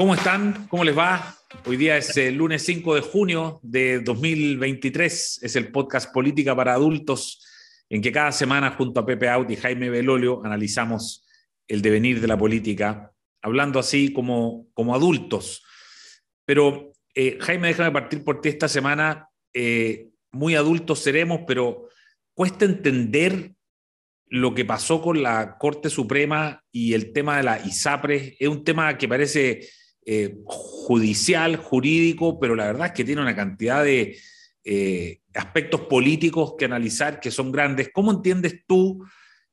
¿Cómo están? ¿Cómo les va? Hoy día es el lunes 5 de junio de 2023. Es el podcast Política para Adultos, en que cada semana junto a Pepe Out y Jaime Belolio analizamos el devenir de la política, hablando así como, como adultos. Pero, eh, Jaime, déjame partir por ti esta semana. Eh, muy adultos seremos, pero cuesta entender lo que pasó con la Corte Suprema y el tema de la ISAPRE. Es un tema que parece eh, judicial, jurídico, pero la verdad es que tiene una cantidad de eh, aspectos políticos que analizar que son grandes. ¿Cómo entiendes tú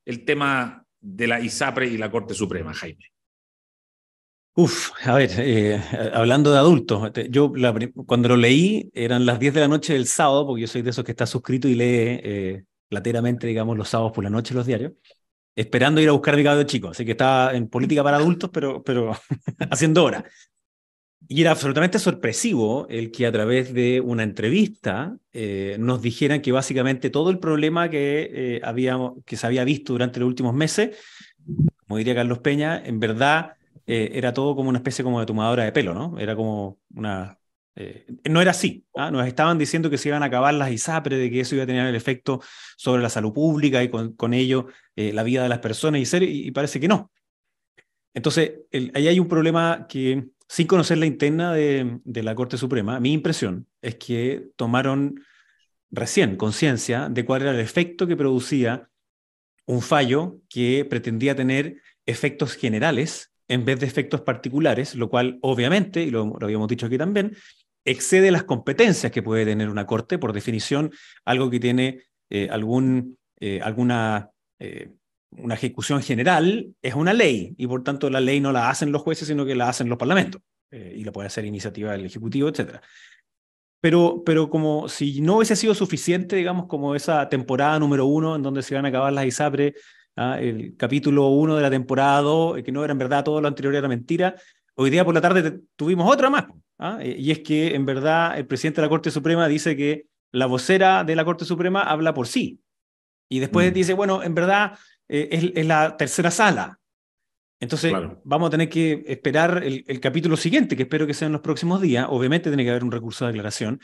el tema de la ISAPRE y la Corte Suprema, Jaime? Uf, a ver, eh, hablando de adultos, yo cuando lo leí eran las 10 de la noche del sábado, porque yo soy de esos que está suscrito y lee lateralmente, digamos, los sábados por la noche los diarios esperando ir a buscar a mi chico. Así que estaba en política para adultos, pero, pero haciendo hora. Y era absolutamente sorpresivo el que a través de una entrevista eh, nos dijeran que básicamente todo el problema que, eh, habíamos, que se había visto durante los últimos meses, como diría Carlos Peña, en verdad eh, era todo como una especie como de tomadora de pelo, ¿no? Era como una eh, no era así. ¿ah? Nos estaban diciendo que se iban a acabar las ISAPRE, de que eso iba a tener el efecto sobre la salud pública y con, ello eh, la vida de las personas, y, y, parece que no. Entonces, ahí hay un problema que, sin conocer la interna de, de la Corte Suprema, mi impresión es que tomaron recién conciencia de cuál era el efecto que producía un fallo que pretendía tener efectos generales en vez de efectos particulares, lo cual obviamente, y lo, lo, habíamos dicho aquí también, excede las competencias que puede tener una corte, por definición, algo que tiene eh, algún, eh, alguna eh, una ejecución general es una ley y por tanto la ley no la hacen los jueces, sino que la hacen los parlamentos y la puede hacer iniciativa del Ejecutivo, etc. Pero, pero como si no hubiese sido suficiente, digamos, como esa temporada número uno en donde se van a acabar las ISAPRE, ¿ah? el capítulo uno de la temporada dos, que no era en verdad todo lo anterior era mentira, hoy día por la tarde tuvimos otra más. ¿ah? Eh, y es que en verdad el presidente de la Corte Suprema dice que la vocera de la Corte Suprema habla por sí. Y después mm. dice, bueno, en verdad eh, es, la tercera sala. Entonces vamos a tener que esperar el, el, capítulo siguiente, que espero que sea en los próximos días. Obviamente tiene que haber un recurso de aclaración,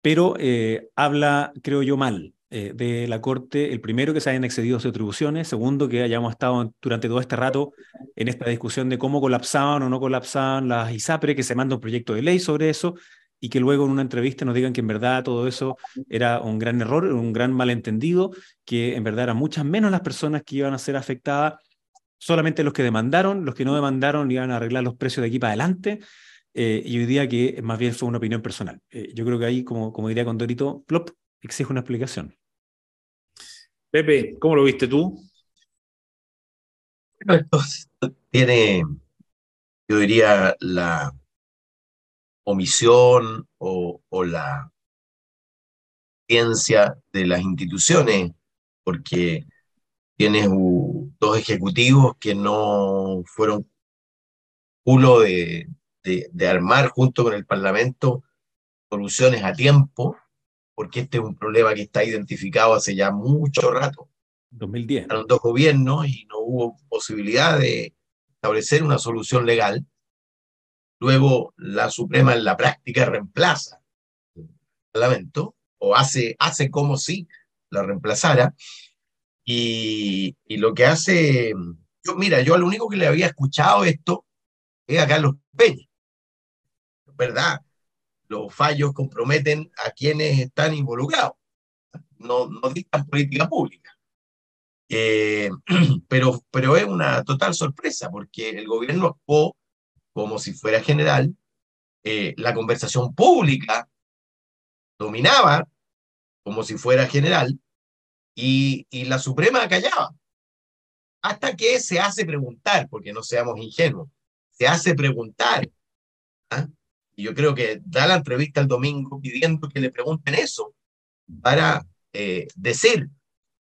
pero eh, habla, creo yo, mal. Eh, de la Corte, el primero que se hayan excedido sus atribuciones, segundo que hayamos estado durante todo este rato en esta discusión de cómo colapsaban o no colapsaban las ISAPRE, que se manda un proyecto de ley sobre eso y que luego en una entrevista nos digan que en verdad todo eso era un gran error, un gran malentendido, que en verdad eran muchas menos las personas que iban a ser afectadas, solamente los que demandaron, los que no demandaron iban a arreglar los precios de aquí para adelante. Eh, y hoy día que más bien fue una opinión personal. Eh, yo creo que ahí, como, como diría Condorito, plop, exige una explicación. Pepe, ¿cómo lo viste tú? esto tiene, yo diría, la omisión o, la ciencia de las instituciones, porque tienes dos ejecutivos que no fueron de, de armar junto con el Parlamento soluciones a tiempo porque este es un problema que está identificado hace ya mucho rato. 2010. Eran dos gobiernos y no hubo posibilidad de establecer una solución legal. Luego la Suprema en la práctica reemplaza el Parlamento o hace, hace como si la reemplazara. Y, y lo que hace, yo, mira, yo al único que le había escuchado esto es a Carlos Peña. ¿Verdad? Los fallos comprometen a quienes están involucrados, no, no dictan política pública. Eh, pero, pero es una total sorpresa porque el gobierno actuó como si fuera general, eh, la conversación pública dominaba como si fuera general y, y la Suprema callaba. Hasta que se hace preguntar, porque no seamos ingenuos, se hace preguntar ¿ah? Y yo creo que da la entrevista el domingo pidiendo que le pregunten eso para eh, decir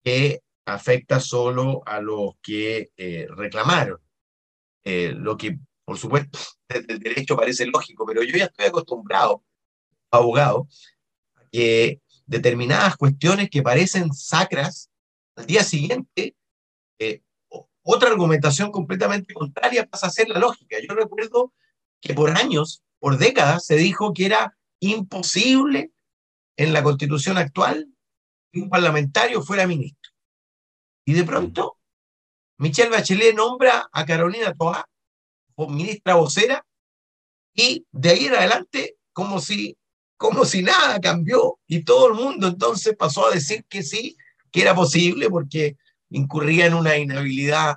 que afecta solo a los que eh, reclamaron. Eh, lo que, por supuesto, desde el derecho parece lógico, pero yo ya estoy acostumbrado, abogado, a que determinadas cuestiones que parecen sacras, al día siguiente, otra argumentación completamente contraria pasa a ser la lógica. Yo recuerdo que por años, por décadas, se dijo que era imposible en la constitución actual que un parlamentario fuera ministro. Y de pronto, Michelle Bachelet nombra a Carolina Toa ministra vocera y de ahí en adelante como si, como si nada cambió y todo el mundo entonces pasó a decir que sí, que era posible porque incurría en una inhabilidad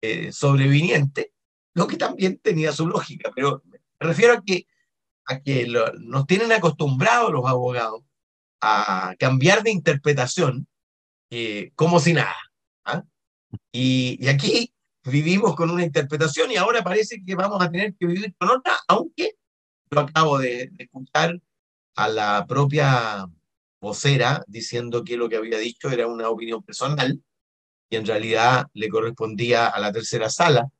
eh, sobreviniente, lo que también tenía su lógica, pero me refiero a que, a que nos tienen acostumbrados los abogados a cambiar de interpretación eh, como si nada. ¿ah? Y, aquí vivimos con una interpretación y ahora parece que vamos a tener que vivir con otra, aunque yo acabo de, de escuchar a la propia vocera diciendo que lo que había dicho era una opinión personal y en realidad le correspondía a la tercera sala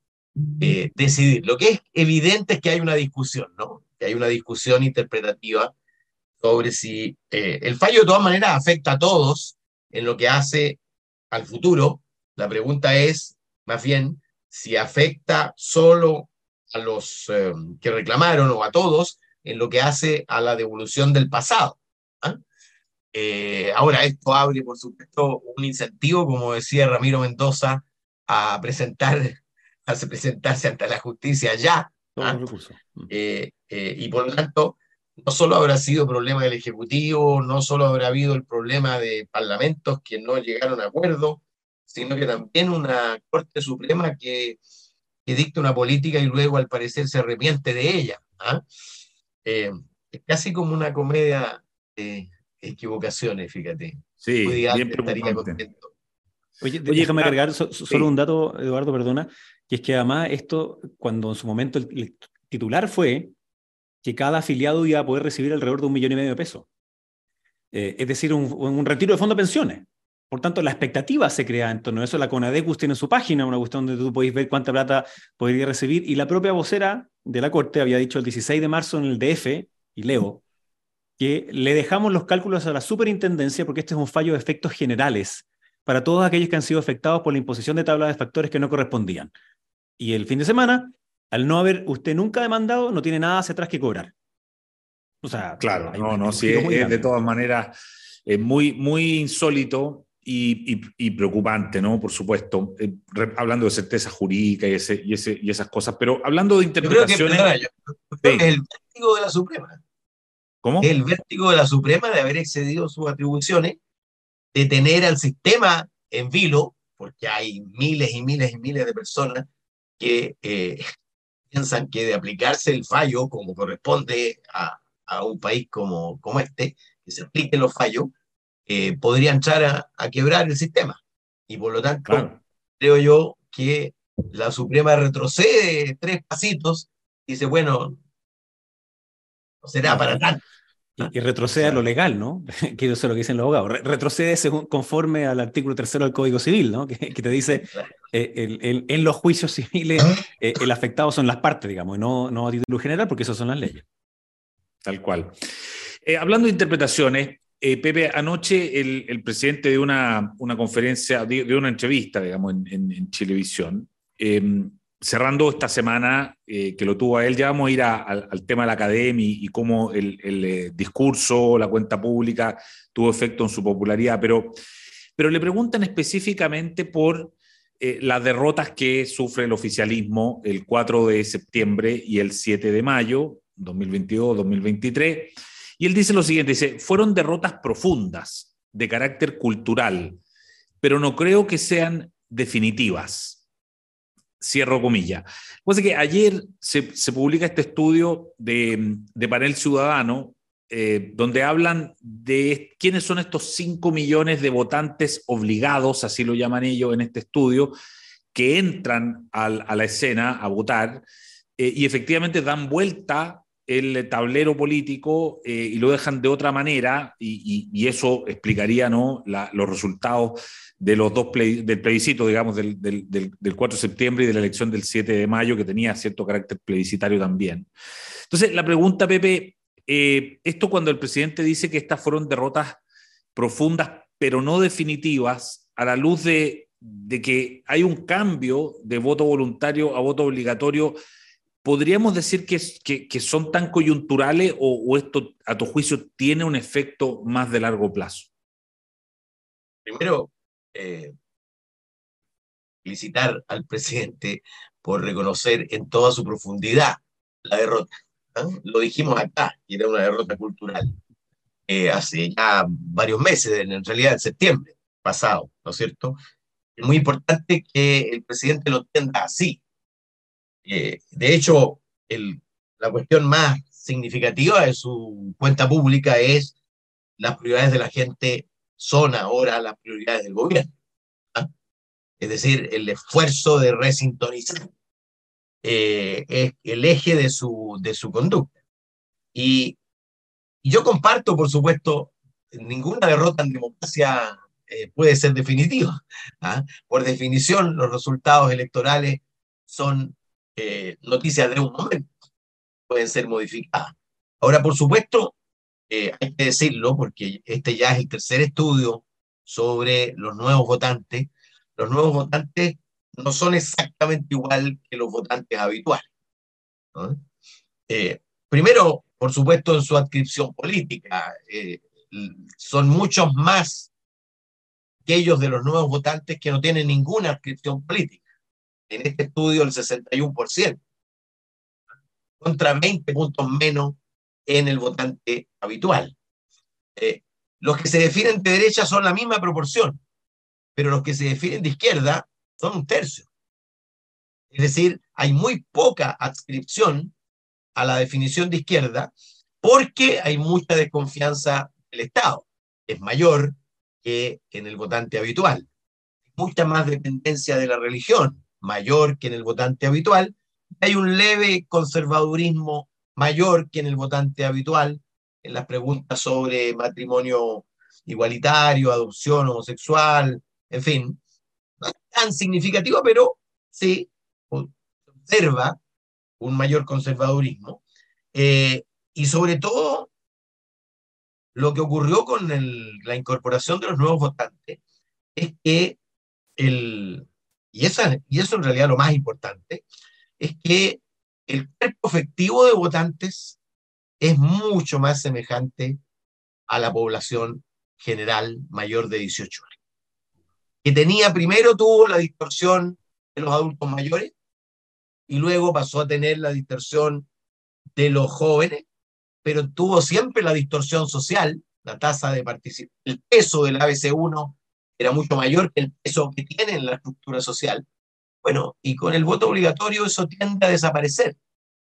eh, decidir. Lo que es evidente es que hay una discusión, ¿no? Que hay una discusión interpretativa sobre si eh, el fallo de todas maneras afecta a todos en lo que hace al futuro. La pregunta es, más bien, si afecta solo a los eh, que reclamaron o a todos en lo que hace a la devolución del pasado. ¿ah? Ahora, esto abre, por supuesto, un incentivo, como decía Ramiro Mendoza, a presentar, a presentarse ante la justicia ya. ¿ah? Mm. Eh, eh, y por lo tanto, no solo habrá sido problema del Ejecutivo, no solo habrá habido el problema de parlamentos que no llegaron a acuerdo, sino que también una Corte Suprema que, que dicta una política y luego al parecer se arrepiente de ella. ¿ah? es casi como una comedia equivocaciones, fíjate. Sí, bien estaría contento. Oye, déjame agregar solo un dato, Eduardo, perdona, que es que además esto, cuando en su momento el, titular fue que cada afiliado iba a poder recibir alrededor de un millón y medio de pesos. Eh, es decir, un, un, retiro de fondo de pensiones. Por tanto, la expectativa se crea en torno a eso. La CONADECUS tiene en su página una cuestión donde tú podéis ver cuánta plata podría recibir. Y la propia vocera de la Corte había dicho el 16 de marzo en el DF, y leo, que le dejamos los cálculos a la superintendencia porque este es un fallo de efectos generales para todos aquellos que han sido afectados por la imposición de tablas de factores que no correspondían. Y el fin de semana, al no haber usted nunca demandado, no tiene nada hacia atrás que cobrar. O sea, claro, no, no, sí, es, de todas maneras es muy, muy insólito y, y, preocupante, ¿no? Por supuesto, eh, hablando de certeza jurídica y, ese, y, ese, y esas cosas, pero hablando de interpretaciones... el testigo de la Suprema el vértigo de la Suprema de haber excedido sus atribuciones, de tener al sistema en vilo, porque hay miles y miles y miles de personas que eh, piensan que de aplicarse el fallo como corresponde a, a, un país como, como este, que se apliquen los fallos, eh, podría entrar a, quebrar el sistema. Y por lo tanto, creo yo que la Suprema retrocede tres pasitos y dice, bueno, no será para tanto. Y, retrocede a lo legal, ¿no? que eso es lo que dicen los abogados. retrocede según, conforme al artículo tercero del Código Civil, ¿no? Que, te dice, eh, en los juicios civiles, ¿Ah? eh, el afectado son las partes, digamos, no, no a título general, porque esas son las leyes. Tal cual. Eh, hablando de interpretaciones, Pepe, anoche el, presidente de una, una conferencia, de, una entrevista, digamos, en, en, en Chilevisión, em, cerrando esta semana eh, que lo tuvo a él, ya vamos a ir al tema de la academia y, cómo el, eh, discurso, la cuenta pública tuvo efecto en su popularidad, pero, pero le preguntan específicamente por eh, las derrotas que sufre el oficialismo el 4 de septiembre y el 7 de mayo, 2022-2023. Y él dice lo siguiente, dice, fueron derrotas profundas de carácter cultural, pero no creo que sean definitivas Cierro comillas. Pues que ayer se, publica este estudio de, panel ciudadano eh, donde hablan de quiénes son estos 5 millones de votantes obligados, así lo llaman ellos en este estudio, que entran a la escena a votar eh, y efectivamente dan vuelta el tablero político eh, y lo dejan de otra manera y, eso explicaría ¿no? los resultados de los dos del plebiscito, digamos, del, del, del, 4 de septiembre y de la elección del 7 de mayo, que tenía cierto carácter plebiscitario también. Entonces, la pregunta, Pepe, eh, esto cuando el presidente dice que estas fueron derrotas profundas, pero no definitivas, a la luz de, de que hay un cambio de voto voluntario a voto obligatorio ¿podríamos decir que, que, son tan coyunturales o, esto, a tu juicio, tiene un efecto más de largo plazo? Primero, eh, felicitar al presidente por reconocer en toda su profundidad la derrota. Lo dijimos acá, que era una derrota cultural. Eh, hace ya varios meses, en realidad en septiembre pasado, ¿no es cierto? Es muy importante que el presidente lo entienda así. Eh, de hecho, el, la cuestión más significativa de su cuenta pública es las prioridades de la gente son ahora las prioridades del gobierno. ¿ah? Es decir, el esfuerzo de resintonizar eh, es el eje de su, de su conducta. Y, yo comparto, por supuesto, ninguna derrota en democracia eh, puede ser definitiva. ¿ah? Por definición, los resultados electorales son eh, noticias de un momento, pueden ser modificadas. Ahora, por supuesto, hay que decirlo, porque este ya es el tercer estudio sobre los nuevos votantes. Los nuevos votantes no son exactamente igual que los votantes habituales. Eh, primero, por supuesto, en su adscripción política, eh, son muchos más aquellos de los nuevos votantes que no tienen ninguna adscripción política. En este estudio, el 61%, contra 20 puntos menos en el votante habitual. Eh, los que se definen de derecha son la misma proporción, pero los que se definen de izquierda son un tercio. Es decir, hay muy poca adscripción a la definición de izquierda porque hay mucha desconfianza del Estado. Es mayor que en el votante habitual. Mucha más dependencia de la religión, mayor que en el votante habitual. Hay un leve conservadurismo mayor que en el votante habitual en las preguntas sobre matrimonio igualitario, adopción homosexual, en fin tan significativo, pero sí observa un mayor conservadurismo. Eh, y sobre todo, lo que ocurrió con la incorporación de los nuevos votantes es que el, y, esa, y eso en realidad lo más importante, es que el cuerpo efectivo de votantes es mucho más semejante a la población general mayor de 18 años. Que tenía primero tuvo la distorsión de los adultos mayores y luego pasó a tener la distorsión de los jóvenes, pero tuvo siempre la distorsión social, la tasa de participación, el peso del ABC1 era mucho mayor que el peso que tiene en la estructura social. Bueno, y con el voto obligatorio eso tiende a desaparecer.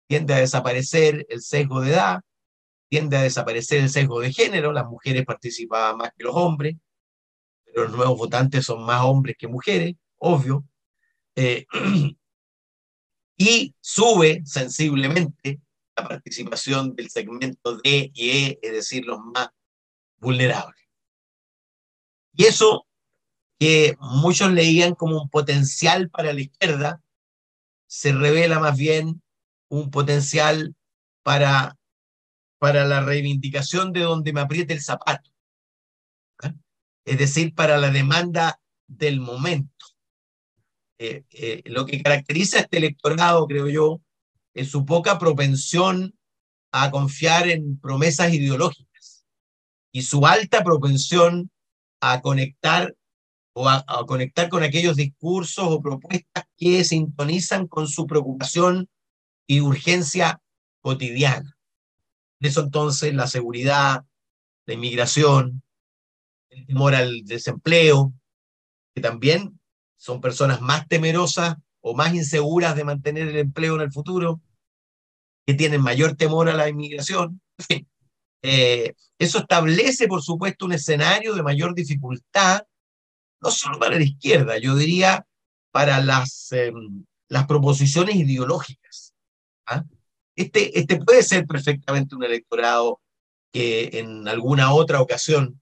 Tiende a desaparecer el sesgo de edad, tiende a desaparecer el sesgo de género, las mujeres participaban más que los hombres, los nuevos votantes son más hombres que mujeres, obvio, eh, y sube sensiblemente la participación del segmento D y E, es decir, los más vulnerables. Y eso que muchos leían como un potencial para la izquierda, se revela más bien un potencial para, para la reivindicación de donde me apriete el zapato es decir, para la demanda del momento. Eh, eh, lo que caracteriza a este electorado, creo yo, es su poca propensión a confiar en promesas ideológicas y su alta propensión a conectar o a, conectar con aquellos discursos o propuestas que sintonizan con su preocupación y urgencia cotidiana. Eso entonces la seguridad, la inmigración, el temor al desempleo, que también son personas más temerosas o más inseguras de mantener el empleo en el futuro, que tienen mayor temor a la inmigración. Eh, eso establece, por supuesto, un escenario de mayor dificultad, no solo para la izquierda, yo diría para las, em, las proposiciones ideológicas. ¿ah? Este, este puede ser perfectamente un electorado que en alguna otra ocasión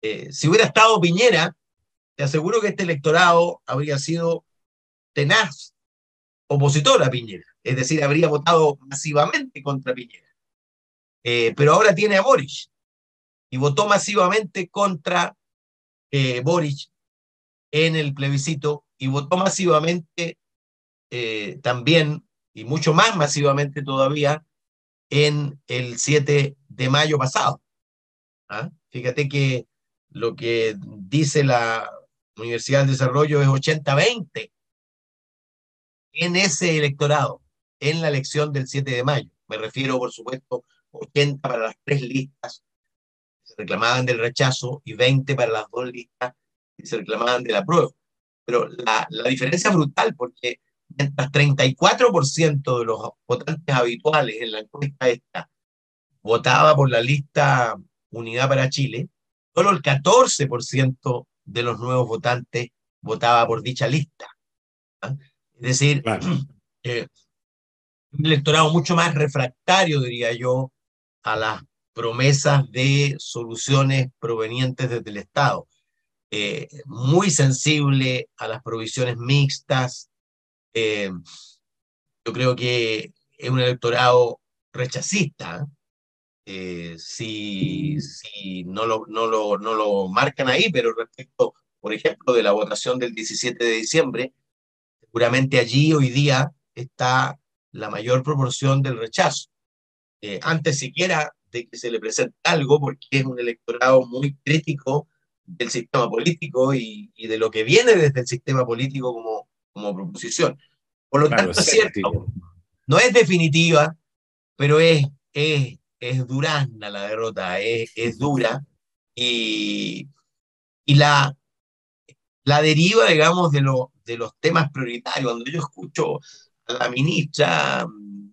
eh, si hubiera estado Piñera, te aseguro que este electorado habría sido tenaz opositor a Piñera, es decir, habría votado masivamente contra Piñera. Eh, pero ahora tiene a Boric y votó masivamente contra eh, Boric en el plebiscito y votó masivamente también y mucho más masivamente todavía en el 7 de mayo pasado. ¿Ah? Fíjate que lo que dice la Universidad del Desarrollo es 80-20 en ese electorado, en la elección del 7 de mayo. Me refiero, por supuesto, 80 para las tres listas que se reclamaban del rechazo y 20 para las dos listas que se reclamaban de la prueba. Pero la, la diferencia es brutal porque mientras 34% de los votantes habituales en la encuesta esta votaba por la lista Unidad para Chile, solo el 14% de los nuevos votantes votaba por dicha lista. ¿ah? Es decir, eh, un electorado mucho más refractario, diría yo, a las promesas de soluciones provenientes desde el Estado. Eh, muy sensible a las provisiones mixtas. Eh, yo creo que es un electorado rechacista. si, si no, lo, no, lo, no lo marcan ahí, pero respecto, por ejemplo, de la votación del 17 de diciembre, seguramente allí hoy día está la mayor proporción del rechazo. Eh, antes siquiera de que se le presente algo, porque es un electorado muy crítico del sistema político y, y de lo que viene desde el sistema político como, como proposición. Por lo tanto, es cierto, no es definitiva, pero es, es, es durazna la derrota, es, es dura y, y la, la deriva, digamos, de, lo, de los temas prioritarios. Cuando yo escucho a la ministra mm,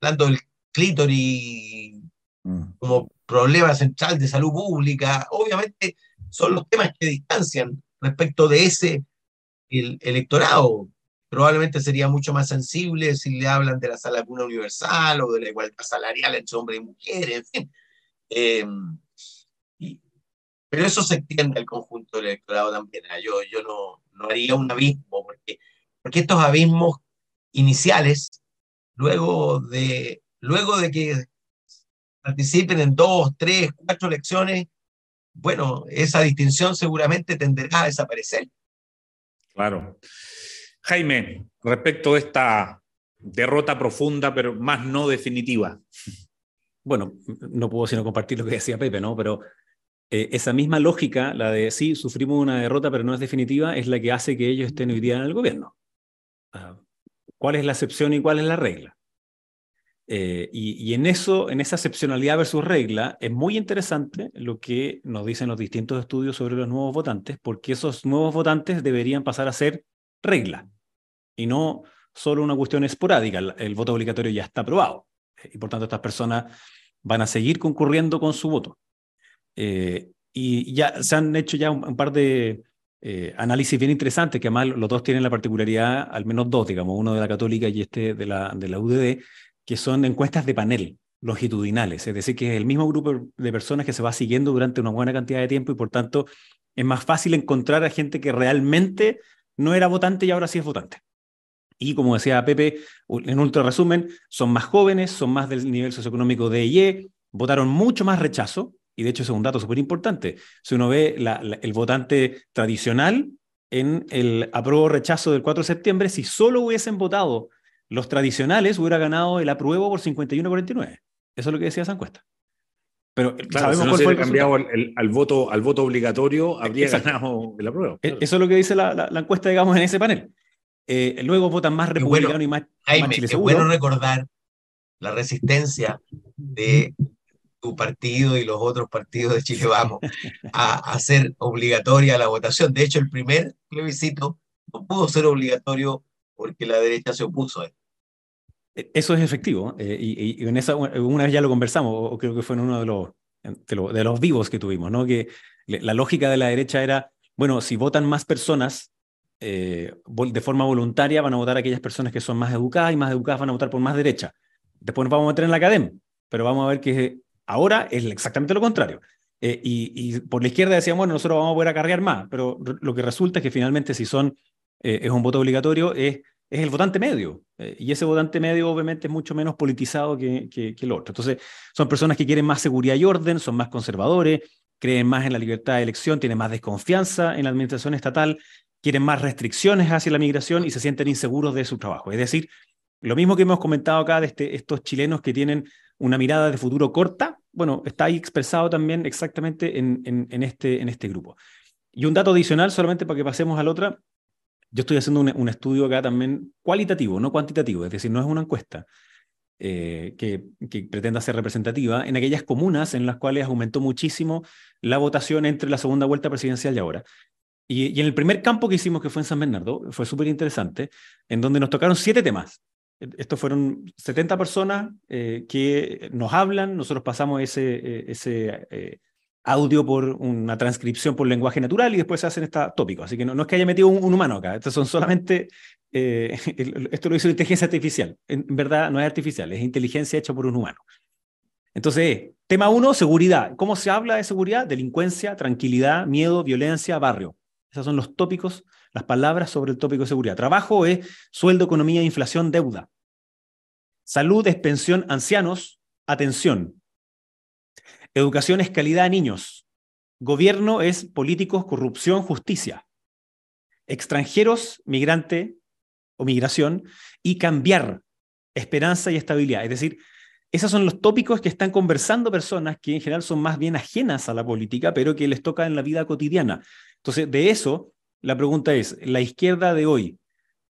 hablando del clítoris mm. como problema central de salud pública, obviamente son los temas que distancian respecto de ese el electorado. Probablemente sería mucho más sensible si le hablan de la sala cuna universal o de la igualdad salarial entre hombres y mujeres, en fin. Eh, pero eso se extiende al conjunto del electorado también. ¿eh? Yo, yo no, no haría un abismo, porque, porque estos abismos iniciales, luego de, luego de que participen en dos, tres, cuatro elecciones, bueno, esa distinción seguramente tenderá a desaparecer. Claro. Jaime, respecto a esta derrota profunda, pero más no definitiva. Bueno, no puedo sino compartir lo que decía Pepe, ¿no? Pero eh, esa misma lógica, la de sí, sufrimos una derrota, pero no es definitiva, es la que hace que ellos estén hoy día en el gobierno. Ah, ¿Cuál es la excepción y cuál es la regla? Eh, y, en eso, en esa excepcionalidad versus regla, es muy interesante lo que nos dicen los distintos estudios sobre los nuevos votantes, porque esos nuevos votantes deberían pasar a ser regla y no solo una cuestión esporádica. El, el voto obligatorio ya está aprobado y por tanto estas personas van a seguir concurriendo con su voto. Eh, y ya se han hecho ya un, par de eh, análisis bien interesantes, que además los dos tienen la particularidad, al menos dos, digamos, uno de la católica y este de la, de la UDD, que son encuestas de panel longitudinales, es decir, que es el mismo grupo de personas que se va siguiendo durante una buena cantidad de tiempo y por tanto es más fácil encontrar a gente que realmente no era votante y ahora sí es votante. Y como decía Pepe, en ultra resumen, son más jóvenes, son más del nivel socioeconómico de Y, votaron mucho más rechazo, y de hecho es un dato súper importante, si uno ve el votante tradicional en el apruebo rechazo del 4 de septiembre, si solo hubiesen votado los tradicionales, hubiera ganado el apruebo por 51-49. Eso es lo que decía esa encuesta. Pero claro, sabemos si no cambiado al, voto, al voto obligatorio, habría ganado el apruebo. E, eso es lo que dice la, encuesta, digamos, en ese panel. Eh, luego votan más republicanos y más, Jaime, Es bueno recordar la resistencia de tu partido y los otros partidos de Chile Vamos a, hacer obligatoria la votación. De hecho, el primer plebiscito no pudo ser obligatorio porque la derecha se opuso a él. E, eso es efectivo. Eh, y, en esa, una vez ya lo conversamos, o creo que fue en uno de los, de, los, vivos que tuvimos, ¿no? que la lógica de la derecha era, bueno, si votan más personas eh, de forma voluntaria, van a votar aquellas personas que son más educadas y más educadas van a votar por más derecha. Después nos vamos a meter en la academia, pero vamos a ver que Ahora es exactamente lo contrario. Eh, y, por la izquierda decían, bueno, nosotros vamos a poder acarrear más, pero lo que resulta es que finalmente si son, eh, es un voto obligatorio, es, es el votante medio. Eh, y ese votante medio obviamente es mucho menos politizado que, que, el otro. Entonces, son personas que quieren más seguridad y orden, son más conservadores, creen más en la libertad de elección, tienen más desconfianza en la administración estatal, quieren más restricciones hacia la migración y se sienten inseguros de su trabajo. Es decir, Lo mismo que hemos comentado acá de este, estos chilenos que tienen una mirada de futuro corta, bueno, está ahí expresado también exactamente en, en, este, en este grupo. Y un dato adicional, solamente para que pasemos al otro, yo estoy haciendo un, estudio acá también cualitativo, no cuantitativo, es decir, no es una encuesta eh, que, pretenda ser representativa, en aquellas comunas en las cuales aumentó muchísimo la votación entre la segunda vuelta presidencial y ahora. Y, en el primer campo que hicimos, que fue en San Bernardo, fue súper interesante, en donde nos tocaron siete temas. Estos fueron 70 personas eh, que nos hablan, nosotros pasamos ese, eh, ese audio por una transcripción por lenguaje natural y después se hacen estos tópicos. Así que no, es que haya metido un, humano acá, estos son solamente, esto lo hizo inteligencia artificial. En, verdad no es artificial, es inteligencia hecha por un humano. Entonces, tema uno, seguridad. ¿Cómo se habla de seguridad? Delincuencia, tranquilidad, miedo, violencia, barrio. Esos son los tópicos, las palabras sobre el tópico de seguridad. Trabajo es sueldo, economía, inflación, deuda. Salud es pensión, ancianos, atención. Educación es calidad a niños. Gobierno es políticos, corrupción, justicia. Extranjeros, migrante o migración. Y cambiar, esperanza y estabilidad. Es decir, esos son los tópicos que están conversando personas que en general son más bien ajenas a la política, pero que les toca en la vida cotidiana. Entonces, de eso, la pregunta es, la izquierda de hoy,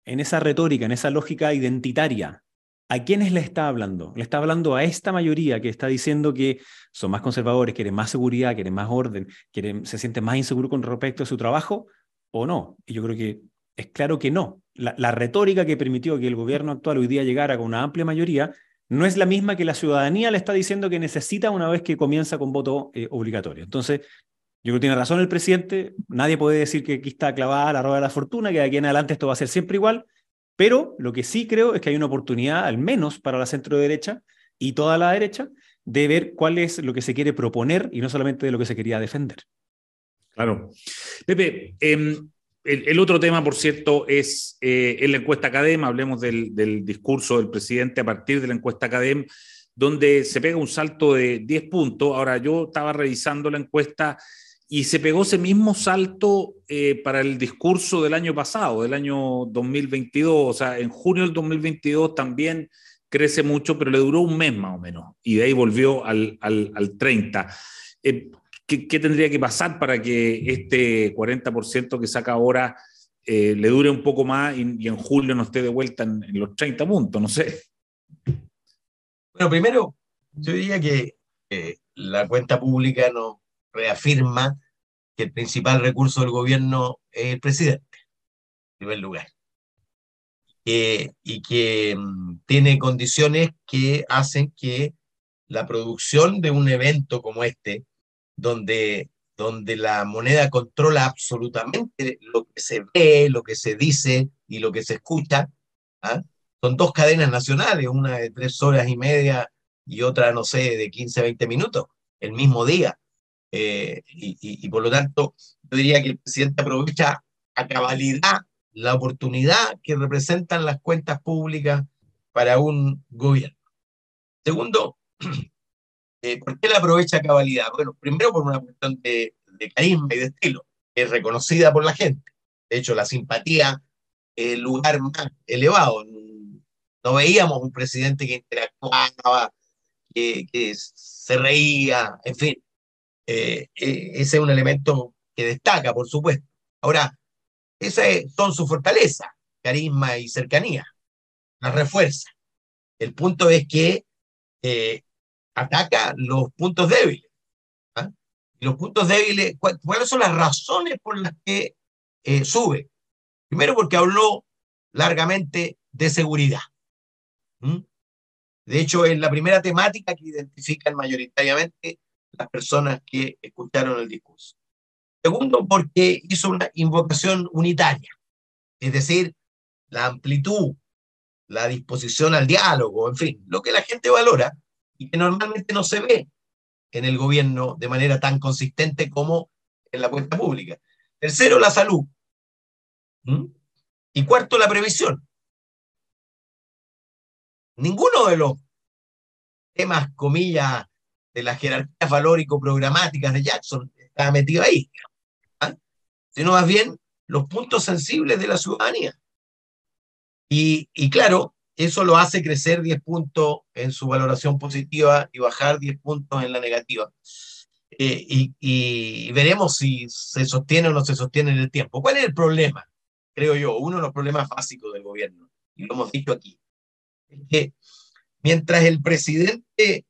en esa retórica, en esa lógica identitaria, ¿a quiénes le está hablando? Le está hablando a esta mayoría que está diciendo que son más conservadores, quieren más seguridad, quieren más orden, quieren, se sienten más inseguros con respecto a su trabajo, o no. Y yo creo que es claro que no. La, retórica que permitió que el gobierno actual hoy día llegara con una amplia mayoría no es la misma que la ciudadanía le está diciendo que necesita una vez que comienza con voto eh, obligatorio. Entonces, yo creo que tiene razón el presidente, nadie puede decir que aquí está clavada la rueda de la fortuna, que de aquí en adelante esto va a ser siempre igual, pero lo que sí creo es que hay una oportunidad, al menos para la centro derecha y toda la derecha, de ver cuál es lo que se quiere proponer y no solamente de lo que se quería defender. Claro. Pepe, em, el, otro tema, por cierto, es eh, en la encuesta Academ, hablemos del, del, discurso del presidente a partir de la encuesta Academ, donde se pega un salto de 10 puntos. Ahora, yo estaba revisando la encuesta y se pegó ese mismo salto eh, para el discurso del año pasado, del año 2022, o sea, en junio del 2022 también crece mucho, pero le duró un mes más o menos, y de ahí volvió al, al, al 30. Eh, ¿qué, ¿qué, tendría que pasar para que este 40% que saca ahora eh, le dure un poco más y, en julio no esté de vuelta en los 30 puntos? No sé. Bueno, primero, yo diría que la cuenta pública no, reafirma que el principal recurso del gobierno es el presidente, en primer lugar. Y que mm, tiene condiciones que hacen que la producción de un evento como este, donde, donde la moneda controla absolutamente lo que se ve, lo que se dice y lo que se escucha, ¿ah? son dos cadenas nacionales, una de tres horas y media y otra, no sé, de 15, 20 minutos, el mismo día. Eh, y, por lo tanto, yo diría que el presidente aprovecha a cabalidad la oportunidad que representan las cuentas públicas para un gobierno. Segundo, eh, ¿por qué la aprovecha a cabalidad? Bueno, primero por una cuestión de, de carisma y de estilo, que es reconocida por la gente. De hecho, la simpatía es el lugar más elevado. No veíamos un presidente que interactuaba, que, que se reía, en fin. Eh, eh, ese es un elemento que destaca, por supuesto. Ahora, esas son sus fortalezas, carisma y cercanía, la refuerza. El punto es que eh, ataca los puntos débiles. ¿ah? Los puntos débiles, ¿cuáles son las razones por las que sube? Primero porque habló largamente de seguridad. De hecho, es la primera temática que identifican mayoritariamente las personas que escucharon el discurso. Segundo, porque hizo una invocación unitaria, es decir, la amplitud, la disposición al diálogo, en fin, lo que la gente valora y que normalmente no se ve en el gobierno de manera tan consistente como en la cuenta pública. Tercero, la salud. ¿Mm? Y cuarto, la previsión. Ninguno de los temas, comillas, de las jerarquías valórico-programáticas de Jackson estaba metido ahí, ¿ah? sino más bien los puntos sensibles de la ciudadanía. Y, y claro, eso lo hace crecer 10 puntos en su valoración positiva y bajar 10 puntos en la negativa. Eh, y, y, veremos si se sostiene o no se sostiene en el tiempo. ¿Cuál es el problema? Creo yo, uno de los problemas básicos del gobierno, y lo hemos dicho aquí, es que mientras el presidente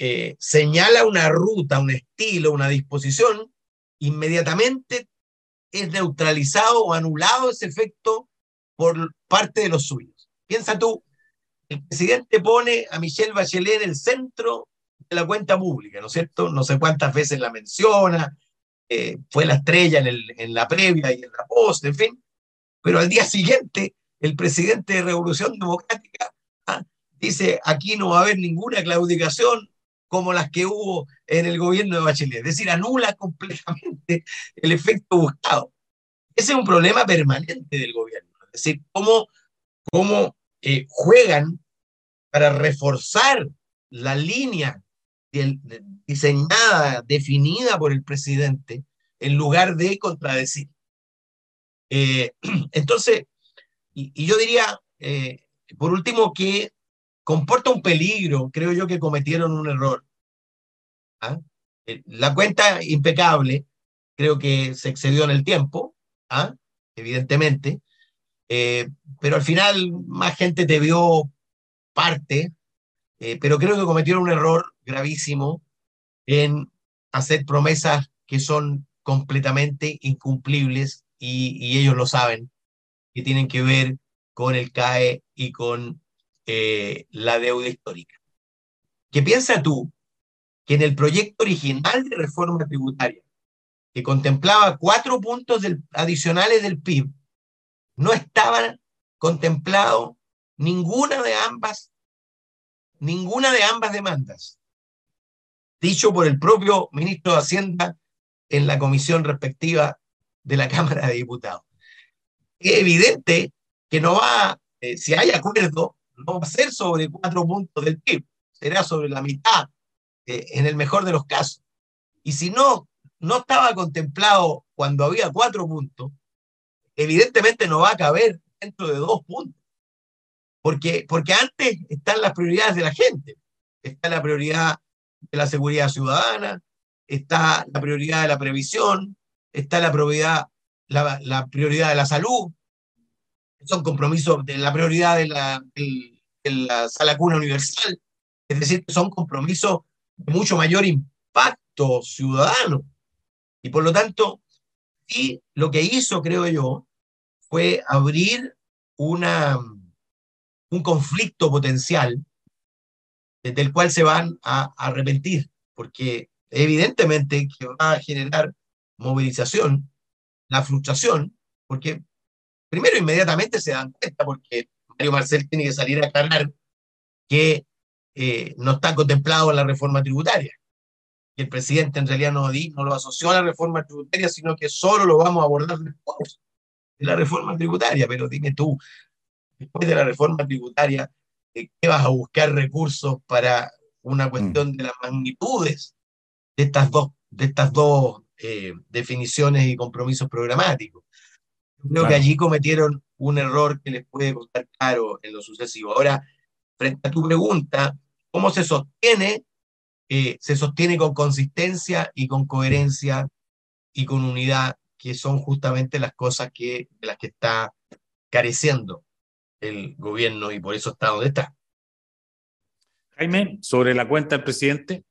eh, señala una ruta, un estilo, una disposición, inmediatamente es neutralizado o anulado ese efecto por parte de los suyos. Piensa tú, el presidente pone a Michelle Bachelet en el centro de la cuenta pública, ¿no es cierto? No sé cuántas veces la menciona, eh, fue la estrella en, la previa y en la post, en fin, pero al día siguiente el presidente de Revolución Democrática ah, dice, aquí no va a haber ninguna claudicación como las que hubo en el gobierno de Bachelet, es decir, anula completamente el efecto buscado. Ese es un problema permanente del gobierno, es decir, cómo, cómo eh, juegan para reforzar la línea diseñada, definida por el presidente, en lugar de contradecir. Eh, entonces, y, yo diría, eh, por último, que comporta un peligro, creo yo que cometieron un error. ¿ah? Eh, la cuenta impecable, creo que se excedió en el tiempo, ¿ah? evidentemente, pero al final más gente te vio parte, pero creo que cometieron un error gravísimo en hacer promesas que son completamente incumplibles y, ellos lo saben, que tienen que ver con el CAE y con eh, la deuda histórica. ¿Qué piensas tú que en el proyecto original de reforma tributaria, que contemplaba cuatro puntos adicionales del PIB, no estaban contemplado ninguna de ambas, ninguna de ambas demandas, dicho por el propio ministro de Hacienda en la comisión respectiva de la Cámara de Diputados. Es evidente que no va, eh, si hay acuerdo, no va a ser sobre cuatro puntos del PIB, será sobre la mitad, eh, en el mejor de los casos. Y si no, no estaba contemplado cuando había cuatro puntos, evidentemente no va a caber dentro de dos puntos. Porque, porque antes están las prioridades de la gente. Está la prioridad de la seguridad ciudadana, está la prioridad de la previsión, está la prioridad, la, prioridad de la salud, son compromisos de la prioridad de la, la sala cuna universal, es decir, son compromisos de mucho mayor impacto ciudadano. Y por lo tanto, y lo que hizo, creo yo, fue abrir una, un conflicto potencial del cual se van a arrepentir, porque evidentemente que va a generar movilización, la frustración, porque primero inmediatamente se dan cuenta, porque Mario Marcel tiene que salir a aclarar que eh, no está contemplado en la reforma tributaria. Que el presidente en realidad no, no lo asoció a la reforma tributaria, sino que solo lo vamos a abordar después de la reforma tributaria. Pero dime tú, después de la reforma tributaria, ¿qué vas a buscar recursos para una mm. cuestión de las magnitudes de estas dos, de estas dos eh, definiciones y compromisos programáticos. Creo que allí cometieron un error que les puede costar caro en lo sucesivo. Ahora, frente a tu pregunta, ¿cómo se sostiene? Eh, se sostiene con consistencia y con coherencia y con unidad, que son justamente las cosas que, de las que está careciendo el gobierno y por eso está donde está. Jaime, sobre la cuenta del presidente.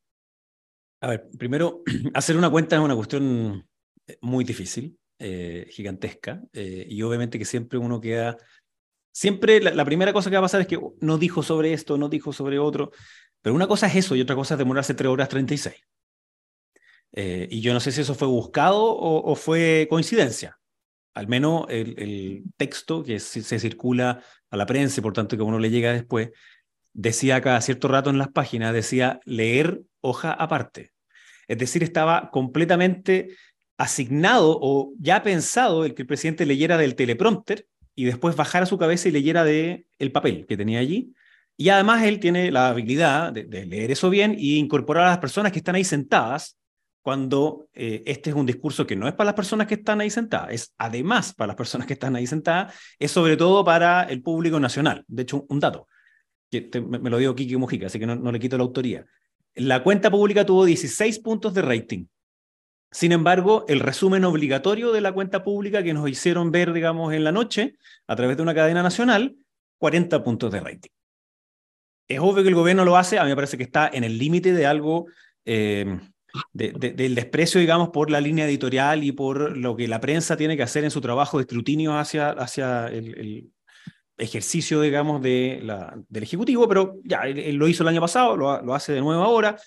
A ver, primero, hacer una cuenta es una cuestión eh, muy difícil, eh, gigantesca, eh, y obviamente que siempre uno queda, siempre la, primera cosa que va a pasar es que no dijo sobre esto, no dijo sobre otro, pero una cosa es eso y otra cosa es demorarse 3 horas 36. y yo no sé si eso fue buscado o, fue coincidencia. Al menos el, texto que se, circula a la prensa y por tanto que uno le llega después, decía cada cierto rato en las páginas, decía leer hoja aparte. Es decir, estaba completamente asignado o ya pensado el que el presidente leyera del teleprompter y después bajara su cabeza y leyera del el papel que tenía allí. Y además él tiene la habilidad de, leer eso bien y incorporar a las personas que están ahí sentadas cuando eh, este es un discurso que no es para las personas que están ahí sentadas, es además para las personas que están ahí sentadas, es sobre todo para el público nacional. De hecho, un dato, que me, lo digo Kiki Mujica, así que no, le quito la autoría. La cuenta pública tuvo 16 puntos de rating. Sin embargo, el resumen obligatorio de la cuenta pública que nos hicieron ver, digamos, en la noche, a través de una cadena nacional, 40 puntos de rating. Es obvio que el gobierno lo hace, a mí me parece que está en el límite de algo eh, del desprecio, digamos, por la línea editorial y por lo que la prensa tiene que hacer en su trabajo de escrutinio hacia, hacia el, ejercicio, digamos, de del Ejecutivo, pero ya, él, lo hizo el año pasado, lo, hace de nuevo ahora,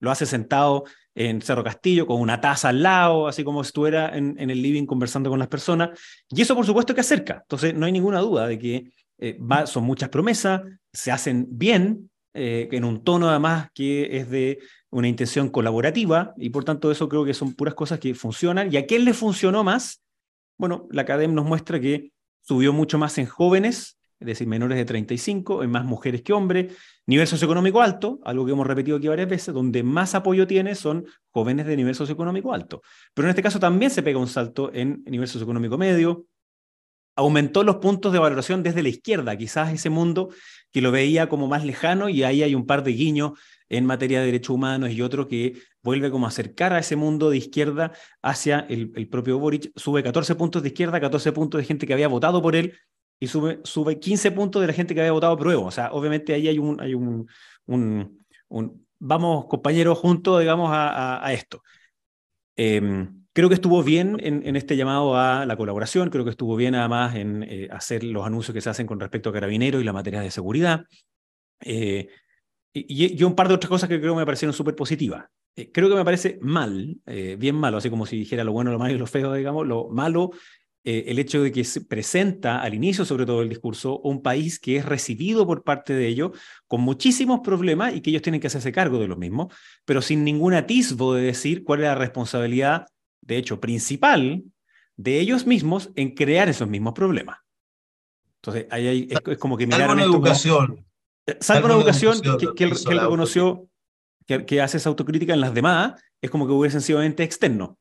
lo hace sentado en Cerro Castillo con una taza al lado, así como si estuviera en, en el living conversando con las personas, y eso por supuesto que acerca, entonces no hay ninguna duda de que eh, son muchas promesas, se hacen bien, eh, en un tono además que es de una intención colaborativa y por tanto eso creo que son puras cosas que funcionan. ¿Y a quién le funcionó más? Bueno, la academia nos muestra que subió mucho más en jóvenes, es decir, menores de 35, en más mujeres que hombres, nivel socioeconómico alto, algo que hemos repetido aquí varias veces, donde más apoyo tiene son jóvenes de nivel socioeconómico alto. Pero en este caso también se pega un salto en nivel socioeconómico medio, aumentó los puntos de valoración desde la izquierda, quizás ese mundo que lo veía como más lejano y ahí hay un par de guiños en materia de derechos humanos y otro que vuelve como a acercar a ese mundo de izquierda hacia el, propio Boric. Sube 14 puntos de izquierda, 14 puntos de gente que había votado por él y sube, sube 15 puntos de la gente que había votado Evo. O sea, obviamente ahí hay un, hay un, un, vamos compañeros juntos, digamos, a, a, esto. Em, creo que estuvo bien en, este llamado a la colaboración, creo que estuvo bien además en eh, hacer los anuncios que se hacen con respecto a carabineros y la materia de seguridad. Eh, y, un par de otras cosas que creo me parecieron súper positivas. Eh, creo que me parece mal, eh, bien malo, así como si dijera lo bueno, lo malo y lo feo, digamos, lo malo, eh, el hecho de que se presenta al inicio, sobre todo el discurso, un país que es recibido por parte de ellos con muchísimos problemas y que ellos tienen que hacerse cargo de los mismos, pero sin ningún atisbo de decir cuál es la responsabilidad, de hecho, principal de ellos mismos en crear esos mismos problemas. Entonces, ahí hay, es, como que miraron esto educación. Salvo una educación que, él, reconoció que, hace esa autocrítica en las demás, es como que hubiera sencillamente externo.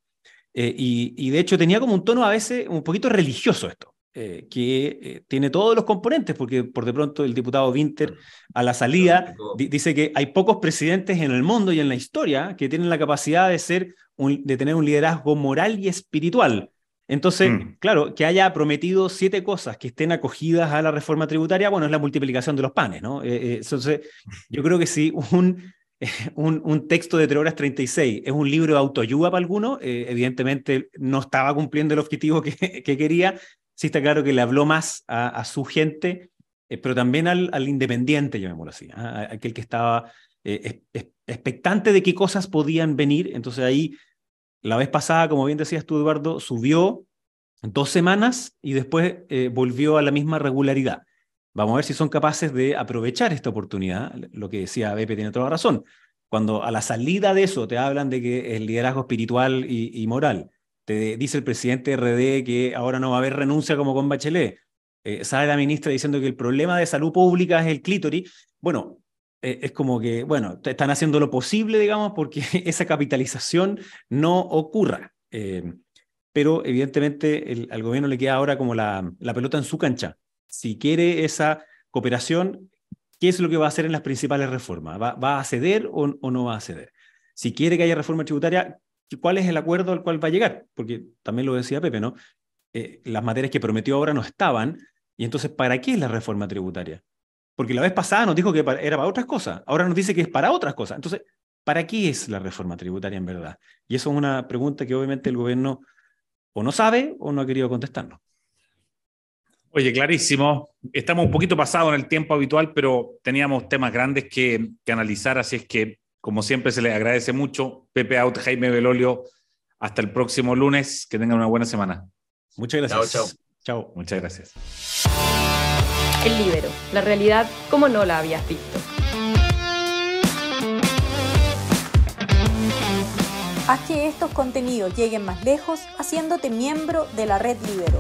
Eh, y, de hecho tenía como un tono a veces un poquito religioso esto, eh, que eh, tiene todos los componentes, porque por de pronto el diputado Winter a la salida dice que hay pocos presidentes en el mundo y en la historia que tienen la capacidad de, ser de tener un liderazgo moral y espiritual. Entonces, mm. claro, que haya prometido siete cosas que estén acogidas a la reforma tributaria, bueno, es la multiplicación de los panes, ¿no? Eh, eh, entonces, yo creo que si un, un, un, texto de 3 horas 36 es un libro de autoayuda para alguno, eh, evidentemente no estaba cumpliendo el objetivo que, que, quería. Sí está claro que le habló más a, su gente, pero también al, al, independiente, llamémoslo así, ¿ah? aquel que estaba expectante de qué cosas podían venir. Entonces ahí la vez pasada, como bien decías tú, Eduardo, subió dos semanas y después eh, volvió a la misma regularidad. Vamos a ver si son capaces de aprovechar esta oportunidad. Lo que decía Bepe tiene toda razón. Cuando a la salida de eso te hablan de que el liderazgo espiritual y, moral, te dice el presidente RD que ahora no va a haber renuncia como con Bachelet, eh, sale la ministra diciendo que el problema de salud pública es el clítoris. Bueno, eh, es como que, bueno, están haciendo lo posible, digamos, porque esa capitalización no ocurra. Eh, pero evidentemente al gobierno le queda ahora como la, la, pelota en su cancha. Si quiere esa cooperación, ¿qué es lo que va a hacer en las principales reformas? ¿Va, a ceder o, no va a ceder? Si quiere que haya reforma tributaria, ¿cuál es el acuerdo al cual va a llegar? Porque también lo decía Pepe, ¿no? Eh, las materias que prometió ahora no estaban, y entonces, ¿para qué es la reforma tributaria? Porque la vez pasada nos dijo que era para otras cosas, ahora nos dice que es para otras cosas. Entonces, ¿para qué es la reforma tributaria en verdad? Y eso es una pregunta que obviamente el gobierno o no sabe o no ha querido contestarnos. Oye, clarísimo. Estamos un poquito pasados en el tiempo habitual, pero teníamos temas grandes que, analizar, así es que, como siempre, se les agradece mucho. Pepe Out, Jaime Belolio, hasta el próximo lunes. Que tengan una buena semana. Muchas gracias. Chao, chao. Chao. Muchas gracias. El Libero, la realidad como no la habías visto. Haz que estos contenidos lleguen más lejos haciéndote miembro de la red Libero.